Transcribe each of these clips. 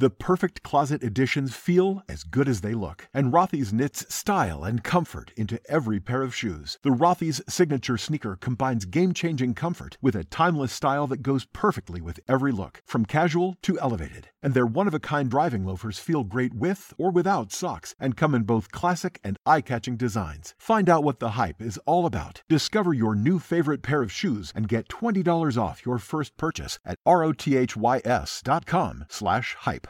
The perfect closet additions feel as good as they look, and Rothy's knits style and comfort into every pair of shoes. The Rothy's signature sneaker combines game-changing comfort with a timeless style that goes perfectly with every look, from casual to elevated. And their one-of-a-kind driving loafers feel great with or without socks and come in both classic and eye-catching designs. Find out what the hype is all about. Discover your new favorite pair of shoes and get $20 off your first purchase at rothys.com slash hype.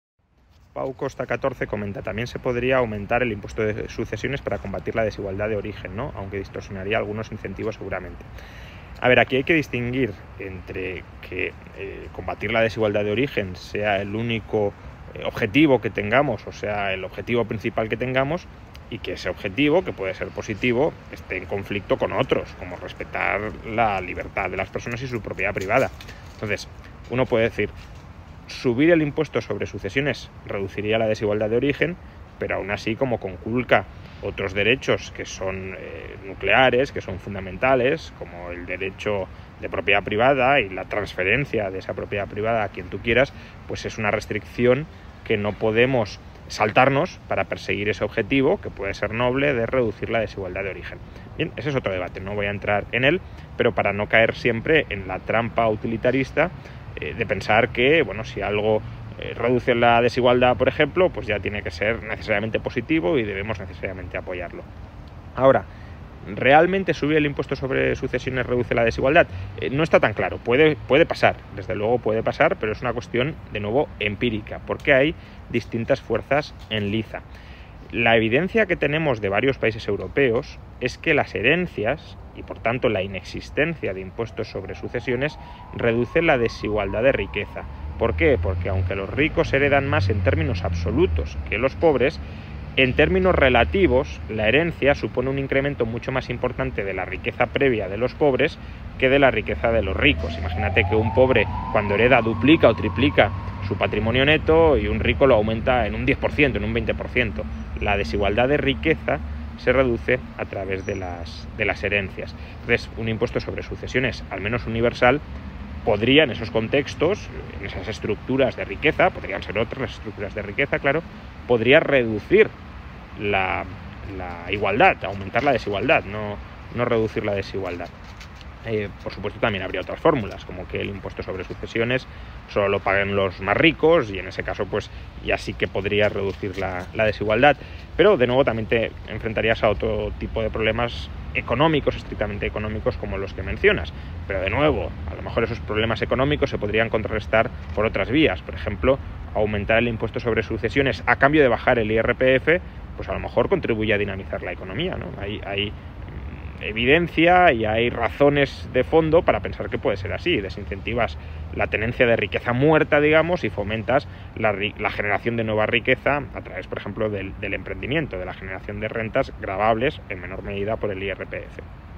Pau Costa 14 comenta, también se podría aumentar el impuesto de sucesiones para combatir la desigualdad de origen, ¿no? aunque distorsionaría algunos incentivos seguramente. A ver, aquí hay que distinguir entre que eh, combatir la desigualdad de origen sea el único eh, objetivo que tengamos, o sea, el objetivo principal que tengamos, y que ese objetivo, que puede ser positivo, esté en conflicto con otros, como respetar la libertad de las personas y su propiedad privada. Entonces, uno puede decir, subir el impuesto sobre sucesiones reduciría la desigualdad de origen, pero aún así como conculca otros derechos que son eh, nucleares, que son fundamentales, como el derecho de propiedad privada y la transferencia de esa propiedad privada a quien tú quieras, pues es una restricción que no podemos saltarnos para perseguir ese objetivo, que puede ser noble, de reducir la desigualdad de origen. Ese es otro debate, no voy a entrar en él, pero para no caer siempre en la trampa utilitarista eh, de pensar que, bueno, si algo eh, reduce la desigualdad, por ejemplo, pues ya tiene que ser necesariamente positivo y debemos necesariamente apoyarlo. Ahora, ¿realmente subir el impuesto sobre sucesiones reduce la desigualdad? Eh, no está tan claro, puede, puede pasar, desde luego puede pasar, pero es una cuestión, de nuevo, empírica, porque hay distintas fuerzas en liza. La evidencia que tenemos de varios países europeos es que las herencias y por tanto la inexistencia de impuestos sobre sucesiones reduce la desigualdad de riqueza. ¿Por qué? Porque aunque los ricos heredan más en términos absolutos que los pobres, en términos relativos, la herencia supone un incremento mucho más importante de la riqueza previa de los pobres que de la riqueza de los ricos. Imagínate que un pobre cuando hereda duplica o triplica su patrimonio neto y un rico lo aumenta en un 10%, en un 20%. La desigualdad de riqueza se reduce a través de las, de las herencias. Entonces, un impuesto sobre sucesiones, al menos universal, podría en esos contextos, en esas estructuras de riqueza, podrían ser otras estructuras de riqueza, claro, podría reducir la, la igualdad, aumentar la desigualdad, no, no reducir la desigualdad. Eh, por supuesto también habría otras fórmulas, como que el impuesto sobre sucesiones solo lo paguen los más ricos y en ese caso pues ya sí que podría reducir la, desigualdad. Pero de nuevo también te enfrentarías a otro tipo de problemas económicos, estrictamente económicos como los que mencionas. Pero de nuevo, a lo mejor esos problemas económicos se podrían contrarrestar por otras vías. Por ejemplo, aumentar el impuesto sobre sucesiones a cambio de bajar el IRPF, pues a lo mejor contribuye a dinamizar la economía. ¿no? Hay evidencia y hay razones de fondo para pensar que puede ser así. Desincentivas la tenencia de riqueza muerta, digamos, y fomentas la, generación de nueva riqueza a través, por ejemplo, del, del emprendimiento, de la generación de rentas grabables en menor medida por el IRPF.